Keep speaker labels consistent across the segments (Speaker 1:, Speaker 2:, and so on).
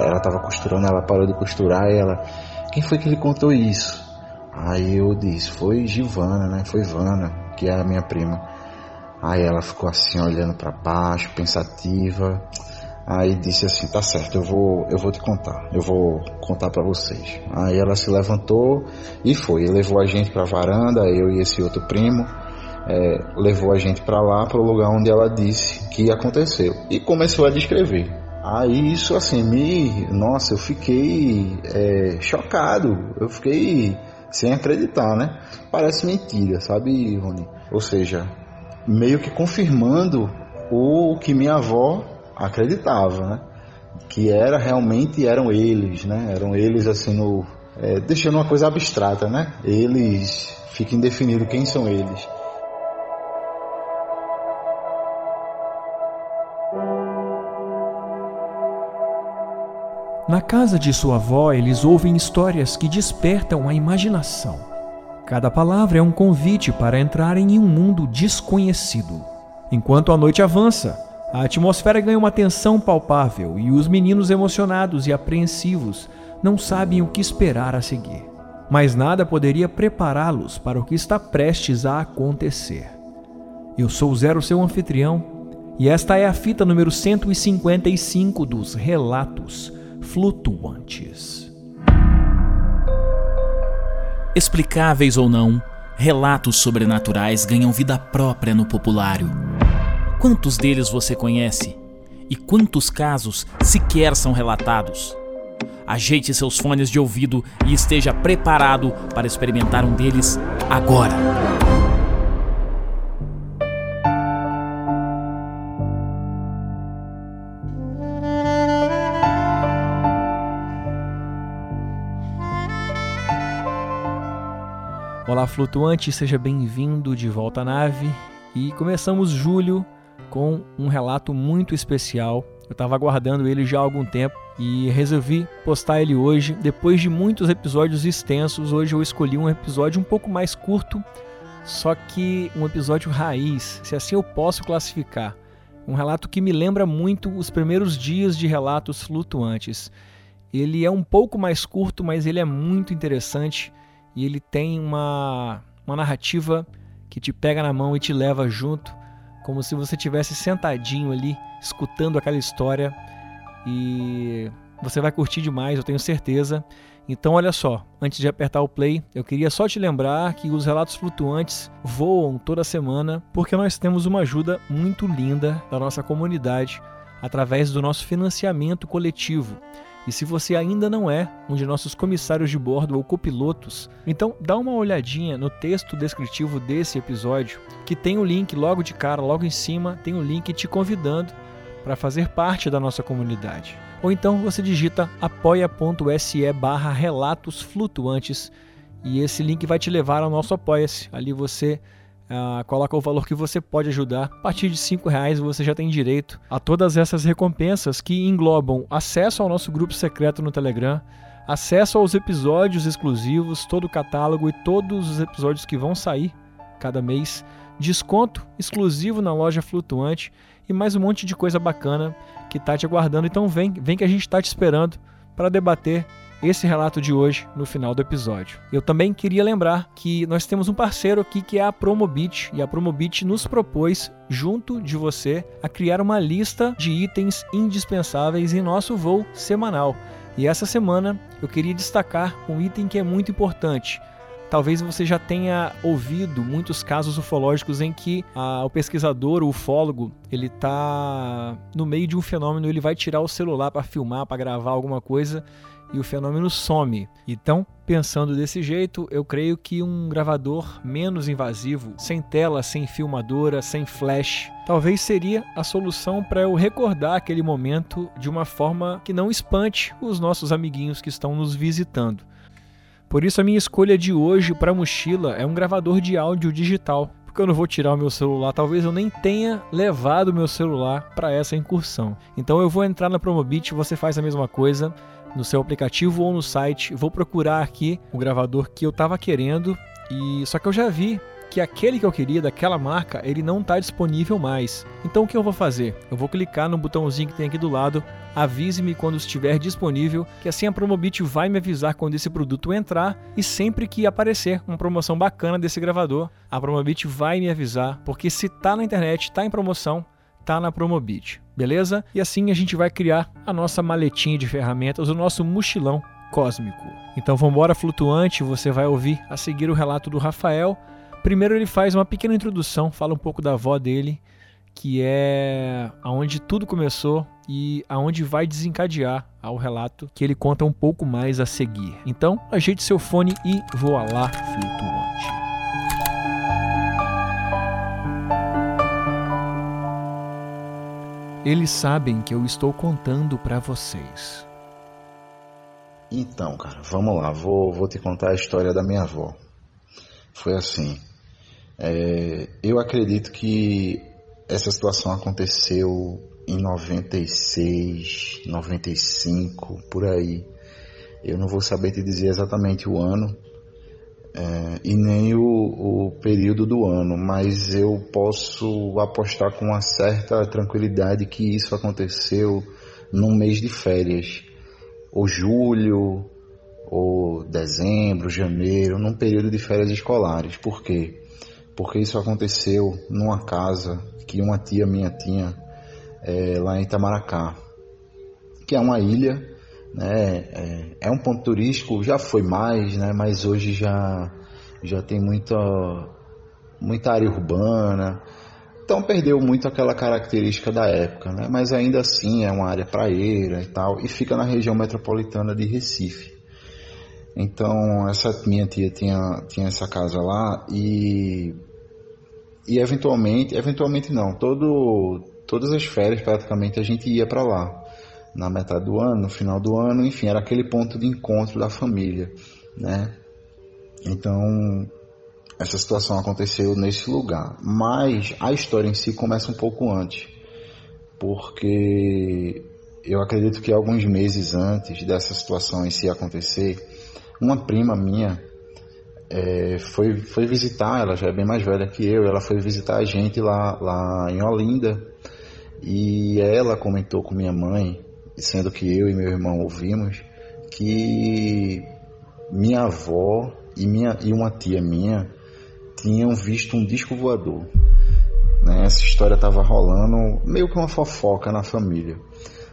Speaker 1: ela tava costurando, ela parou de costurar e ela, quem foi que lhe contou isso? Aí eu disse, foi Givana, né? Foi Vana, que é a minha prima. Aí ela ficou assim olhando para baixo, pensativa. Aí disse assim, tá certo, eu vou, eu vou te contar, eu vou contar para vocês. Aí ela se levantou e foi, levou a gente para varanda, eu e esse outro primo, é, levou a gente para lá, para o lugar onde ela disse que aconteceu e começou a descrever. Aí isso assim me, nossa, eu fiquei é, chocado, eu fiquei sem acreditar, né? Parece mentira, sabe, Rony? Ou seja, meio que confirmando o que minha avó acreditava, né? Que era realmente eram eles, né? Eram eles assim no é, deixando uma coisa abstrata, né? Eles fica indefinido quem são eles.
Speaker 2: Na casa de sua avó, eles ouvem histórias que despertam a imaginação. Cada palavra é um convite para entrarem em um mundo desconhecido. Enquanto a noite avança, a atmosfera ganha uma tensão palpável e os meninos emocionados e apreensivos não sabem o que esperar a seguir. Mas nada poderia prepará-los para o que está prestes a acontecer. Eu sou Zero, seu anfitrião, e esta é a fita número 155 dos Relatos Flutuantes.
Speaker 3: Explicáveis ou não, relatos sobrenaturais ganham vida própria no populário Quantos deles você conhece? E quantos casos sequer são relatados? Ajeite seus fones de ouvido e esteja preparado para experimentar um deles agora.
Speaker 2: Flutuante, seja bem-vindo de volta à nave. E começamos julho com um relato muito especial. Eu estava aguardando ele já há algum tempo e resolvi postar ele hoje. Depois de muitos episódios extensos, hoje eu escolhi um episódio um pouco mais curto, só que um episódio raiz, se assim eu posso classificar. Um relato que me lembra muito os primeiros dias de relatos flutuantes. Ele é um pouco mais curto, mas ele é muito interessante e ele tem uma, uma narrativa que te pega na mão e te leva junto como se você tivesse sentadinho ali, escutando aquela história e você vai curtir demais, eu tenho certeza. Então, olha só, antes de apertar o play, eu queria só te lembrar que os relatos flutuantes voam toda semana porque nós temos uma ajuda muito linda da nossa comunidade através do nosso financiamento coletivo. E se você ainda não é um de nossos comissários de bordo ou copilotos, então dá uma olhadinha no texto descritivo desse episódio, que tem o um link logo de cara, logo em cima, tem um link te convidando para fazer parte da nossa comunidade. Ou então você digita apoia.se barra relatos flutuantes e esse link vai te levar ao nosso Apoia-se. Ali você Uh, coloca o valor que você pode ajudar. A partir de cinco reais você já tem direito a todas essas recompensas que englobam acesso ao nosso grupo secreto no Telegram, acesso aos episódios exclusivos, todo o catálogo e todos os episódios que vão sair cada mês, desconto exclusivo na loja flutuante e mais um monte de coisa bacana que tá te aguardando. Então vem, vem que a gente está te esperando para debater esse relato de hoje no final do episódio. Eu também queria lembrar que nós temos um parceiro aqui que é a Promobit e a Promobit nos propôs junto de você a criar uma lista de itens indispensáveis em nosso voo semanal. E essa semana eu queria destacar um item que é muito importante. Talvez você já tenha ouvido muitos casos ufológicos em que o pesquisador, o ufólogo, ele está no meio de um fenômeno, ele vai tirar o celular para filmar, para gravar alguma coisa e o fenômeno some. Então, pensando desse jeito, eu creio que um gravador menos invasivo, sem tela, sem filmadora, sem flash, talvez seria a solução para eu recordar aquele momento de uma forma que não espante os nossos amiguinhos que estão nos visitando. Por isso a minha escolha de hoje para mochila é um gravador de áudio digital, porque eu não vou tirar o meu celular, talvez eu nem tenha levado o meu celular para essa incursão. Então eu vou entrar na Promobit, você faz a mesma coisa, no seu aplicativo ou no site. Vou procurar aqui o gravador que eu estava querendo e só que eu já vi que aquele que eu queria daquela marca, ele não está disponível mais. Então o que eu vou fazer? Eu vou clicar no botãozinho que tem aqui do lado, avise-me quando estiver disponível, que assim a Promobit vai me avisar quando esse produto entrar e sempre que aparecer uma promoção bacana desse gravador, a Promobit vai me avisar, porque se tá na internet, tá em promoção, tá na Promobit, beleza? E assim a gente vai criar a nossa maletinha de ferramentas, o nosso mochilão cósmico. Então vamos embora flutuante, você vai ouvir a seguir o relato do Rafael. Primeiro ele faz uma pequena introdução, fala um pouco da avó dele, que é aonde tudo começou e aonde vai desencadear ao relato que ele conta um pouco mais a seguir. Então, ajeite seu fone e voa lá flutuante. Eles sabem que eu estou contando para vocês.
Speaker 1: Então, cara, vamos lá. Vou, vou te contar a história da minha avó. Foi assim. É, eu acredito que essa situação aconteceu em 96, 95, por aí. Eu não vou saber te dizer exatamente o ano, é, e nem o, o, período do ano, mas eu posso apostar com uma certa tranquilidade que isso aconteceu num mês de férias, ou julho, ou dezembro, janeiro, num período de férias escolares. Por quê? Porque isso aconteceu numa casa que uma tia minha tinha é, lá em Itamaracá, que é uma ilha né? É, é, um ponto turístico, já foi mais, né? Mas hoje já já tem muita muita área urbana. Então perdeu muito aquela característica da época, né? Mas ainda assim é uma área praieira e tal e fica na região metropolitana de Recife. Então essa minha tia tinha tinha essa casa lá e e eventualmente, eventualmente não, todo todas as férias praticamente a gente ia para lá. Na metade do ano, no final do ano, enfim, era aquele ponto de encontro da família, né? Então, essa situação aconteceu nesse lugar, mas a história em si começa um pouco antes, porque eu acredito que alguns meses antes dessa situação em si acontecer, uma prima minha é, foi, foi visitar, ela já é bem mais velha que eu, ela foi visitar a gente lá, lá em Olinda, e ela comentou com minha mãe sendo que eu e meu irmão ouvimos, que minha avó e, minha, e uma tia minha tinham visto um disco voador. Né? Essa história estava rolando meio que uma fofoca na família.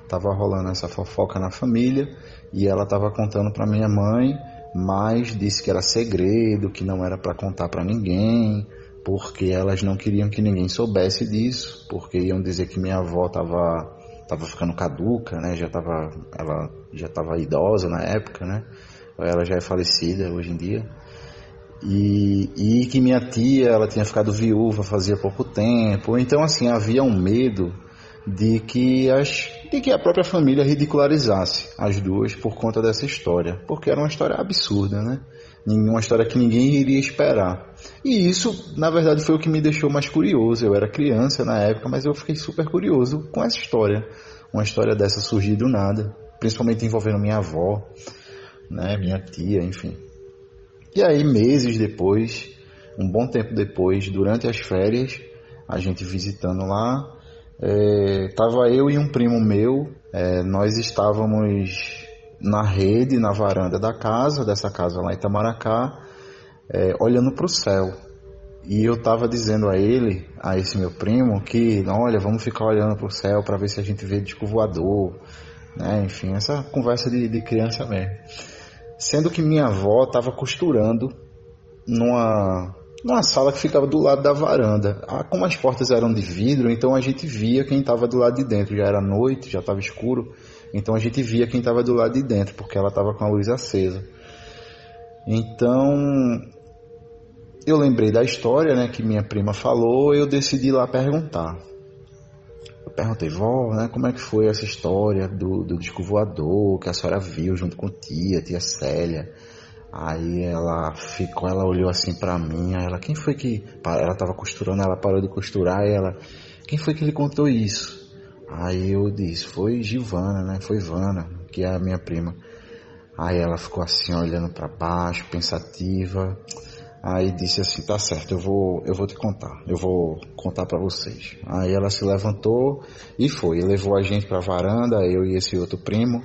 Speaker 1: Tava rolando essa fofoca na família e ela estava contando para minha mãe, mas disse que era segredo, que não era para contar para ninguém, porque elas não queriam que ninguém soubesse disso, porque iam dizer que minha avó estava estava ficando caduca, né? Já tava, ela já estava idosa na época, né? Ela já é falecida hoje em dia. E, e que minha tia, ela tinha ficado viúva fazia pouco tempo. Então, assim, havia um medo de que, as, de que a própria família ridicularizasse as duas por conta dessa história. Porque era uma história absurda, né? Uma história que ninguém iria esperar. E isso, na verdade, foi o que me deixou mais curioso. Eu era criança na época, mas eu fiquei super curioso com essa história. Uma história dessa surgir do nada, principalmente envolvendo minha avó, né, minha tia, enfim. E aí, meses depois, um bom tempo depois, durante as férias, a gente visitando lá, é, tava eu e um primo meu, é, nós estávamos na rede, na varanda da casa, dessa casa lá em Itamaracá, é, olhando para o céu. E eu estava dizendo a ele, a esse meu primo, que, olha, vamos ficar olhando para o céu para ver se a gente vê disco voador, né? Enfim, essa conversa de, de criança mesmo. Sendo que minha avó estava costurando numa, numa sala que ficava do lado da varanda. Ah, como as portas eram de vidro, então a gente via quem estava do lado de dentro. Já era noite, já estava escuro, então a gente via quem estava do lado de dentro, porque ela estava com a luz acesa. Então eu lembrei da história, né, que minha prima falou, eu decidi ir lá perguntar. Eu perguntei, vó, né, como é que foi essa história do, do disco voador que a senhora viu junto com tia, tia Célia? Aí ela ficou, ela olhou assim para mim, ela, quem foi que, ela tava costurando, ela parou de costurar ela, quem foi que lhe contou isso? Aí eu disse, foi Givana, né, foi Vana, que é a minha prima. Aí ela ficou assim olhando para baixo, pensativa. Aí disse assim, tá certo, eu vou, eu vou te contar, eu vou contar para vocês. Aí ela se levantou e foi, levou a gente para varanda, eu e esse outro primo,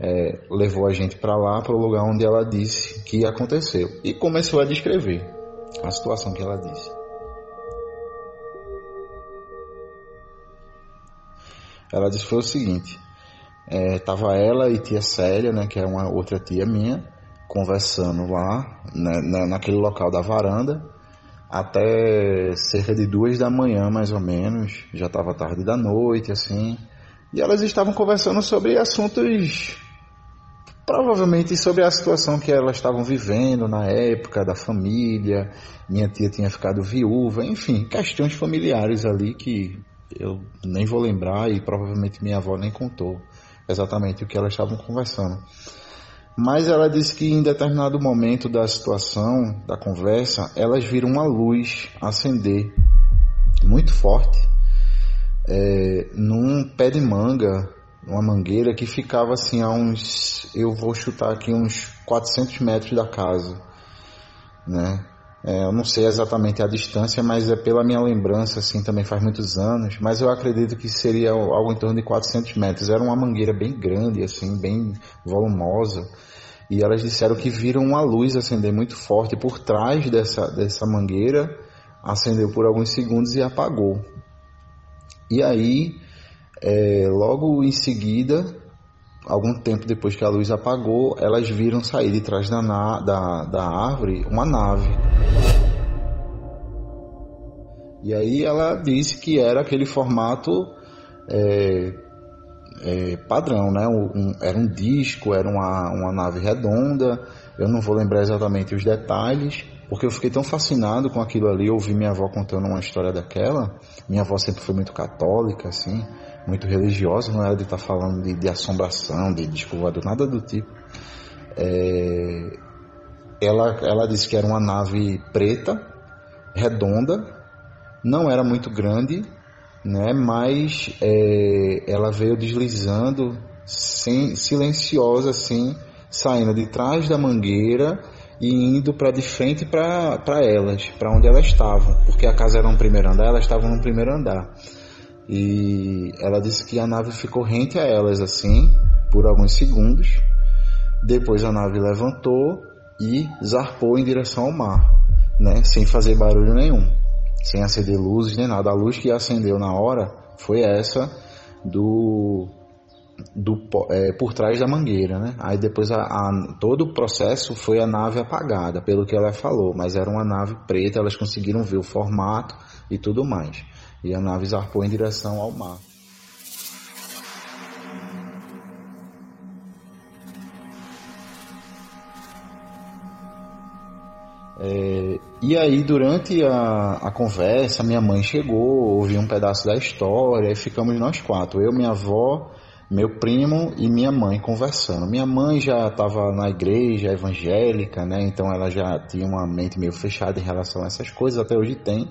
Speaker 1: é, levou a gente para lá, para o lugar onde ela disse que aconteceu e começou a descrever a situação que ela disse. Ela disse foi o seguinte, é, tava ela e tia Célia, né, que é uma outra tia minha, conversando lá, né, naquele local da varanda, até cerca de duas da manhã, mais ou menos, já estava tarde da noite, assim, e elas estavam conversando sobre assuntos, provavelmente sobre a situação que elas estavam vivendo na época da família, minha tia tinha ficado viúva, enfim, questões familiares ali que eu nem vou lembrar e provavelmente minha avó nem contou exatamente o que elas estavam conversando. Mas ela disse que em determinado momento da situação, da conversa, elas viram uma luz acender muito forte é, num pé de manga, uma mangueira que ficava assim a uns, eu vou chutar aqui uns 400 metros da casa, né? É, eu não sei exatamente a distância, mas é pela minha lembrança, assim, também faz muitos anos, mas eu acredito que seria algo em torno de 400 metros. Era uma mangueira bem grande, assim, bem volumosa, e elas disseram que viram uma luz acender muito forte por trás dessa, dessa mangueira, acendeu por alguns segundos e apagou. E aí, é, logo em seguida, algum tempo depois que a luz apagou, elas viram sair de trás da, da, da árvore uma nave. E aí ela disse que era aquele formato é, é, padrão, né? Um, era um disco, era uma, uma nave redonda. Eu não vou lembrar exatamente os detalhes, porque eu fiquei tão fascinado com aquilo ali. Eu ouvi minha avó contando uma história daquela. Minha avó sempre foi muito católica, assim muito religiosa, não era de estar tá falando de, de assombração, de descovado, nada do tipo. É, ela, ela disse que era uma nave preta, redonda, não era muito grande, né, mas é, ela veio deslizando sem, silenciosa assim, saindo de trás da mangueira e indo para de frente para elas, para onde elas estavam, porque a casa era um primeiro andar, elas estavam no primeiro andar. E ela disse que a nave ficou rente a elas assim por alguns segundos. Depois a nave levantou e zarpou em direção ao mar, né, sem fazer barulho nenhum, sem acender luzes nem nada. A luz que acendeu na hora foi essa do do, é, por trás da mangueira, né? Aí depois a, a, todo o processo foi a nave apagada, pelo que ela falou, mas era uma nave preta, elas conseguiram ver o formato e tudo mais e a nave zarpou em direção ao mar. É, e aí, durante a, a, conversa, minha mãe chegou, ouviu um pedaço da história e ficamos nós quatro: eu, minha avó, meu primo e minha mãe conversando. Minha mãe já estava na igreja evangélica, né? Então ela já tinha uma mente meio fechada em relação a essas coisas, até hoje tem.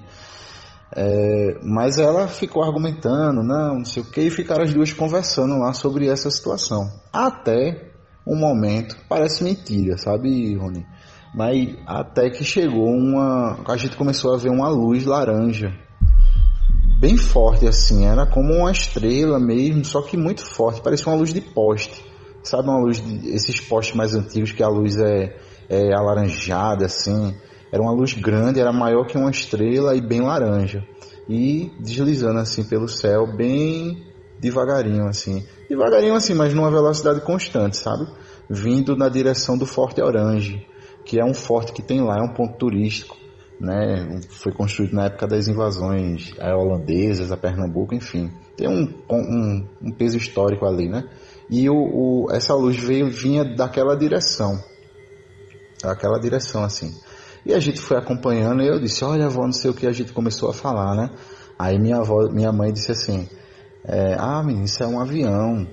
Speaker 1: É, mas ela ficou argumentando, não, não sei o que, e ficaram as duas conversando lá sobre essa situação. Até um momento, parece mentira, sabe, Rony? Mas até que chegou uma. A gente começou a ver uma luz laranja. Bem forte assim, era como uma estrela mesmo, só que muito forte, parecia uma luz de poste. Sabe uma luz de esses postes mais antigos que a luz é, é alaranjada assim era uma luz grande, era maior que uma estrela e bem laranja. E deslizando assim pelo céu, bem devagarinho assim. Devagarinho assim, mas numa velocidade constante, sabe? Vindo na direção do Forte Orange, que é um forte que tem lá, é um ponto turístico. Né? Foi construído na época das invasões holandesas a Pernambuco, enfim. Tem um, um, um peso histórico ali, né? E o, o, essa luz veio, vinha daquela direção. Aquela direção, assim. E a gente foi acompanhando e eu disse, olha avó, não sei o que a gente começou a falar, né? Aí minha avó, minha mãe disse assim, é, ah menino, isso é um avião,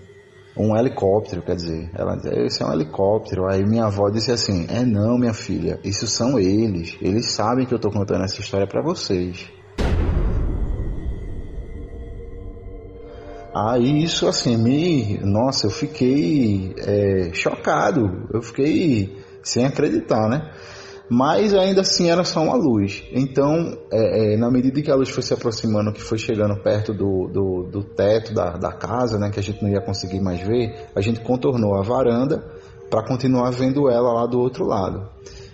Speaker 1: um helicóptero, quer dizer. Ela disse, isso é um helicóptero. Aí minha avó disse assim, é não minha filha, isso são eles, eles sabem que eu tô contando essa história para vocês. Aí isso assim me, nossa, eu fiquei é, chocado, eu fiquei sem acreditar, né? Mas ainda assim era só uma luz. Então, é, é, na medida que a luz foi se aproximando, que foi chegando perto do, do, do teto da, da, casa, né, que a gente não ia conseguir mais ver, a gente contornou a varanda para continuar vendo ela lá do outro lado.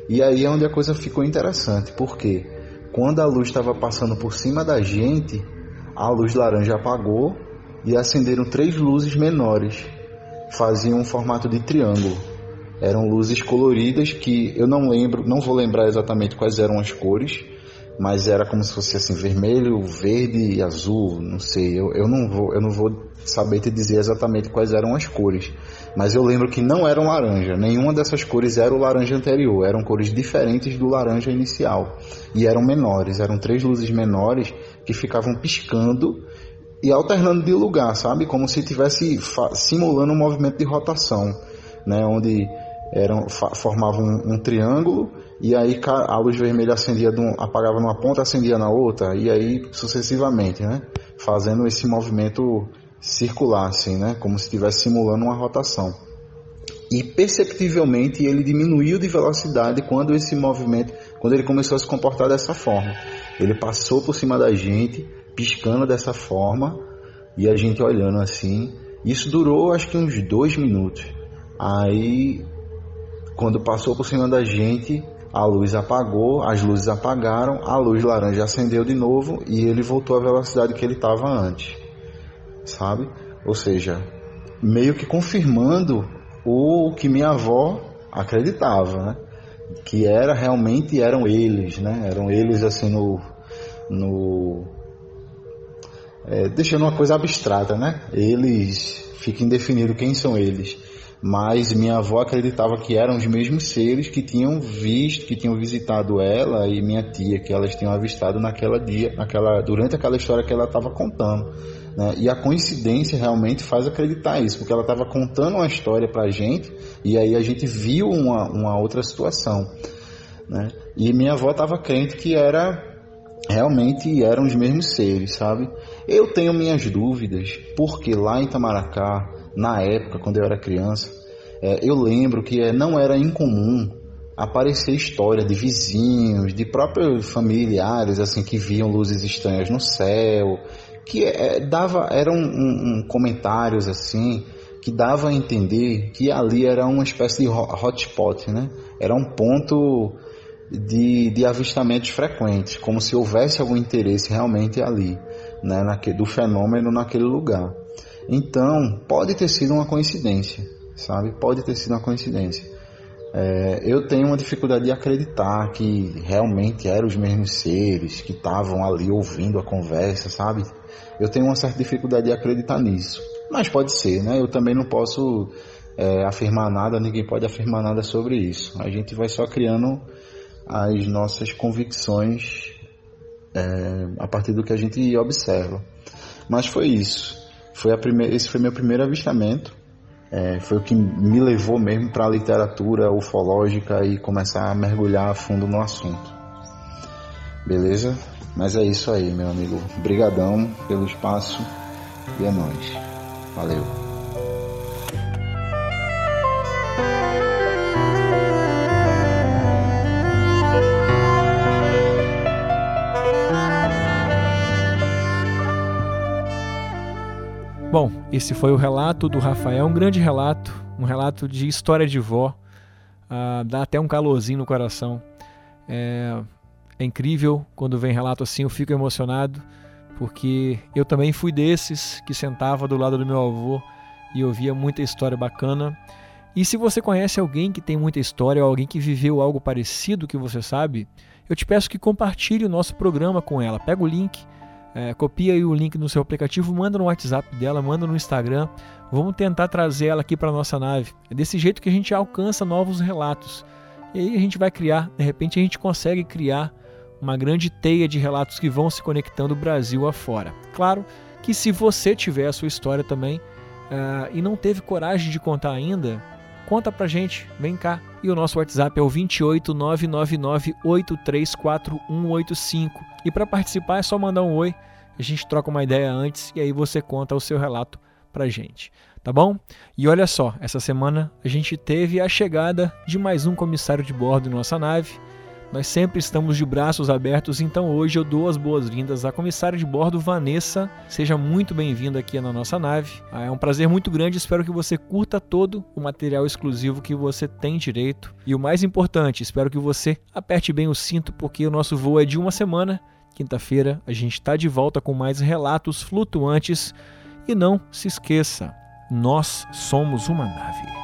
Speaker 1: E aí é onde a coisa ficou interessante, porque quando a luz estava passando por cima da gente, a luz laranja apagou e acenderam três luzes menores, faziam um formato de triângulo. Eram luzes coloridas que eu não lembro, não vou lembrar exatamente quais eram as cores, mas era como se fosse assim vermelho, verde e azul, não sei. Eu, eu não vou eu não vou saber te dizer exatamente quais eram as cores, mas eu lembro que não eram laranja. Nenhuma dessas cores era o laranja anterior. Eram cores diferentes do laranja inicial e eram menores. Eram três luzes menores que ficavam piscando e alternando de lugar, sabe? Como se estivesse simulando um movimento de rotação, né? Onde eram, formavam um, um, triângulo e aí a luz vermelha acendia um, apagava numa ponta, acendia na outra e aí sucessivamente, né? Fazendo esse movimento circular, assim, né? Como se estivesse simulando uma rotação. E perceptivelmente ele diminuiu de velocidade quando esse movimento, quando ele começou a se comportar dessa forma. Ele passou por cima da gente, piscando dessa forma e a gente olhando assim. Isso durou acho que uns dois minutos. Aí quando passou por cima da gente, a luz apagou, as luzes apagaram, a luz laranja acendeu de novo e ele voltou à velocidade que ele estava antes, sabe? Ou seja, meio que confirmando o que minha avó acreditava, né? Que era realmente eram eles, né? Eram eles assim no, no é, deixando uma coisa abstrata, né? Eles fica indefinido quem são eles mas minha avó acreditava que eram os mesmos seres que tinham visto, que tinham visitado ela e minha tia, que elas tinham avistado naquela dia, naquela, durante aquela história que ela estava contando. Né? E a coincidência realmente faz acreditar isso, porque ela estava contando uma história para a gente e aí a gente viu uma, uma outra situação. Né? E minha avó estava crente que era realmente eram os mesmos seres, sabe? Eu tenho minhas dúvidas, porque lá em Tamaracá na época, quando eu era criança, é, eu lembro que é, não era incomum aparecer história de vizinhos, de próprios familiares, assim, que viam luzes estranhas no céu, que é, dava, eram um, um, comentários assim, que dava a entender que ali era uma espécie de hotspot, né? Era um ponto de, de avistamentos frequentes, como se houvesse algum interesse realmente ali, né, naquele, do fenômeno naquele lugar. Então, pode ter sido uma coincidência, sabe? Pode ter sido uma coincidência. É, eu tenho uma dificuldade de acreditar que realmente eram os mesmos seres que estavam ali ouvindo a conversa, sabe? Eu tenho uma certa dificuldade de acreditar nisso. Mas pode ser, né? Eu também não posso é, afirmar nada, ninguém pode afirmar nada sobre isso. A gente vai só criando as nossas convicções é, a partir do que a gente observa. Mas foi isso. Foi a primeira, esse foi meu primeiro avistamento. É, foi o que me levou mesmo para a literatura ufológica e começar a mergulhar a fundo no assunto. Beleza? Mas é isso aí, meu amigo. Brigadão pelo espaço e é nóis. Valeu.
Speaker 2: Esse foi o relato do Rafael, um grande relato, um relato de história de vó. Ah, dá até um calorzinho no coração. É, é incrível quando vem relato assim, eu fico emocionado, porque eu também fui desses que sentava do lado do meu avô e ouvia muita história bacana. E se você conhece alguém que tem muita história, ou alguém que viveu algo parecido que você sabe, eu te peço que compartilhe o nosso programa com ela. Pega o link é, copia aí o link no seu aplicativo, manda no WhatsApp dela, manda no Instagram. Vamos tentar trazer ela aqui para nossa nave. É desse jeito que a gente alcança novos relatos. E aí a gente vai criar, de repente a gente consegue criar uma grande teia de relatos que vão se conectando Brasil afora. Claro que se você tiver a sua história também uh, e não teve coragem de contar ainda, conta pra gente, vem cá. E o nosso WhatsApp é o 28999834185. E para participar é só mandar um oi, a gente troca uma ideia antes e aí você conta o seu relato pra gente, tá bom? E olha só, essa semana a gente teve a chegada de mais um comissário de bordo em nossa nave Nós sempre estamos de braços abertos, então hoje eu dou as boas-vindas à comissária de bordo Vanessa. Seja muito bem-vinda aqui na nossa nave. Ah, é um prazer muito grande, espero que você curta todo o material exclusivo que você tem direito. E o mais importante, espero que você aperte bem o cinto, porque o nosso voo é de uma semana. Quinta-feira a gente está de volta com mais relatos flutuantes. E não se esqueça, nós somos uma nave.